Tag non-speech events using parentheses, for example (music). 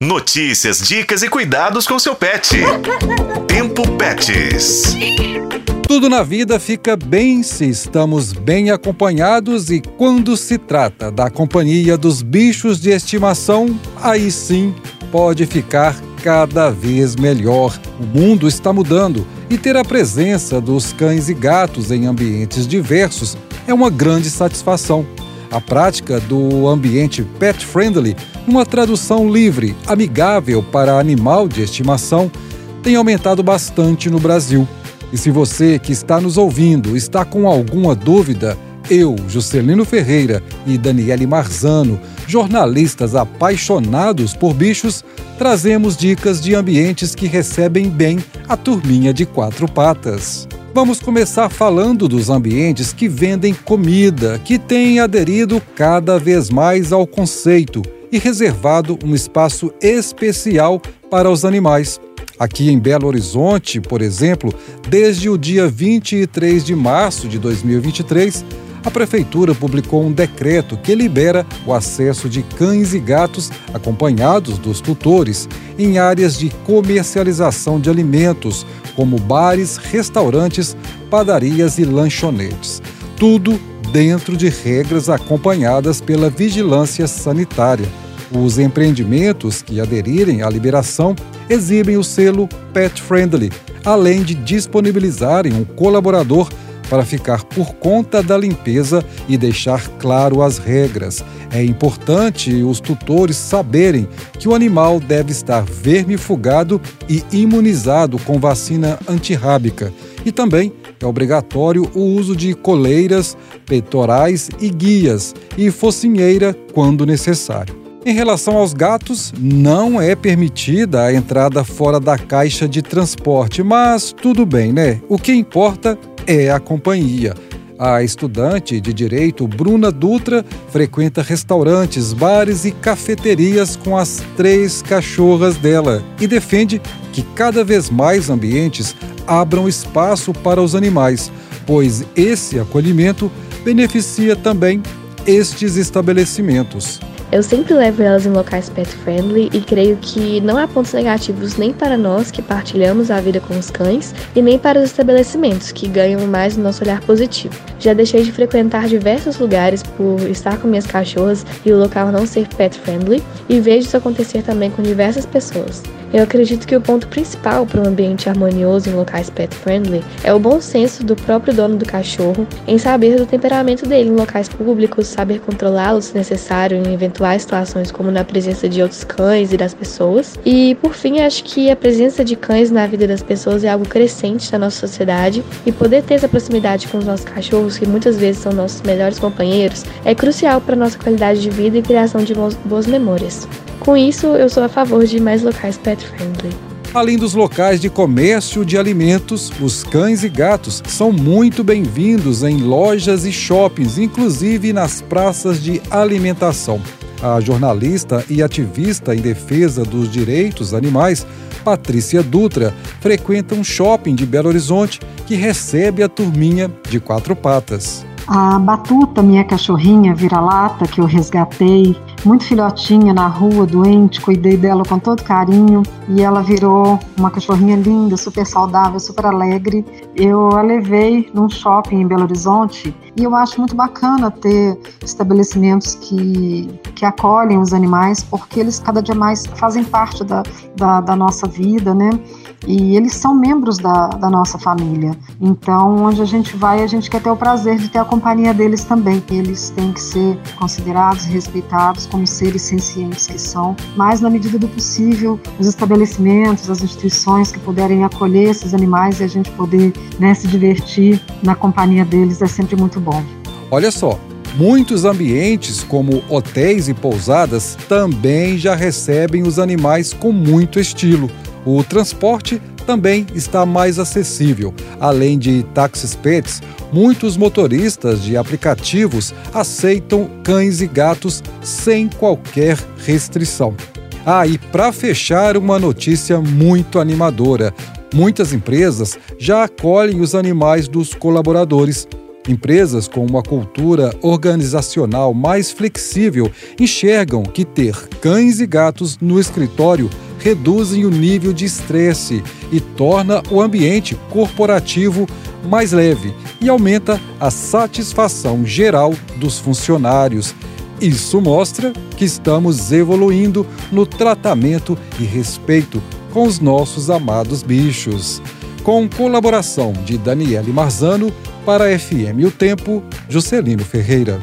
Notícias, dicas e cuidados com seu pet. (laughs) Tempo Pets. Tudo na vida fica bem se estamos bem acompanhados e quando se trata da companhia dos bichos de estimação, aí sim pode ficar cada vez melhor. O mundo está mudando e ter a presença dos cães e gatos em ambientes diversos é uma grande satisfação. A prática do ambiente pet friendly, uma tradução livre, amigável para animal de estimação, tem aumentado bastante no Brasil. E se você que está nos ouvindo está com alguma dúvida, eu, Juscelino Ferreira e Daniele Marzano, jornalistas apaixonados por bichos, trazemos dicas de ambientes que recebem bem a turminha de quatro patas. Vamos começar falando dos ambientes que vendem comida, que têm aderido cada vez mais ao conceito e reservado um espaço especial para os animais. Aqui em Belo Horizonte, por exemplo, desde o dia 23 de março de 2023, a Prefeitura publicou um decreto que libera o acesso de cães e gatos acompanhados dos tutores em áreas de comercialização de alimentos, como bares, restaurantes, padarias e lanchonetes. Tudo dentro de regras acompanhadas pela vigilância sanitária. Os empreendimentos que aderirem à liberação exibem o selo Pet Friendly, além de disponibilizarem um colaborador para ficar por conta da limpeza e deixar claro as regras. É importante os tutores saberem que o animal deve estar vermifugado e imunizado com vacina antirrábica. E também é obrigatório o uso de coleiras, peitorais e guias e focinheira quando necessário. Em relação aos gatos, não é permitida a entrada fora da caixa de transporte, mas tudo bem, né? O que importa é a companhia. A estudante de direito Bruna Dutra frequenta restaurantes, bares e cafeterias com as três cachorras dela e defende que cada vez mais ambientes abram espaço para os animais, pois esse acolhimento beneficia também estes estabelecimentos. Eu sempre levo elas em locais pet friendly e creio que não há pontos negativos nem para nós que partilhamos a vida com os cães e nem para os estabelecimentos que ganham mais o nosso olhar positivo. Já deixei de frequentar diversos lugares por estar com minhas cachorras e o local não ser pet friendly e vejo isso acontecer também com diversas pessoas. Eu acredito que o ponto principal para um ambiente harmonioso em locais pet friendly é o bom senso do próprio dono do cachorro em saber do temperamento dele em locais públicos, saber controlá-lo se necessário em eventuais situações como na presença de outros cães e das pessoas. E por fim, acho que a presença de cães na vida das pessoas é algo crescente na nossa sociedade e poder ter essa proximidade com os nossos cachorros, que muitas vezes são nossos melhores companheiros, é crucial para nossa qualidade de vida e criação de boas memórias. Com isso, eu sou a favor de mais locais pet friendly. Além dos locais de comércio de alimentos, os cães e gatos são muito bem-vindos em lojas e shoppings, inclusive nas praças de alimentação. A jornalista e ativista em defesa dos direitos animais, Patrícia Dutra, frequenta um shopping de Belo Horizonte que recebe a turminha de quatro patas. A Batuta, minha cachorrinha vira-lata, que eu resgatei, muito filhotinha na rua, doente, cuidei dela com todo carinho e ela virou uma cachorrinha linda, super saudável, super alegre. Eu a levei num shopping em Belo Horizonte e eu acho muito bacana ter estabelecimentos que, que acolhem os animais, porque eles cada dia mais fazem parte da, da, da nossa vida, né? e eles são membros da, da nossa família. Então, onde a gente vai, a gente quer ter o prazer de ter a companhia deles também. Eles têm que ser considerados respeitados como seres sencientes que são, mas na medida do possível, os estabelecimentos, as instituições que puderem acolher esses animais e a gente poder né, se divertir na companhia deles é sempre muito bom. Olha só, Muitos ambientes, como hotéis e pousadas, também já recebem os animais com muito estilo. O transporte também está mais acessível. Além de táxis pets, muitos motoristas de aplicativos aceitam cães e gatos sem qualquer restrição. Ah, e para fechar, uma notícia muito animadora. Muitas empresas já acolhem os animais dos colaboradores. Empresas com uma cultura organizacional mais flexível enxergam que ter cães e gatos no escritório reduzem o nível de estresse e torna o ambiente corporativo mais leve e aumenta a satisfação geral dos funcionários. Isso mostra que estamos evoluindo no tratamento e respeito com os nossos amados bichos. Com colaboração de Daniele Marzano, para a FM O Tempo, Juscelino Ferreira.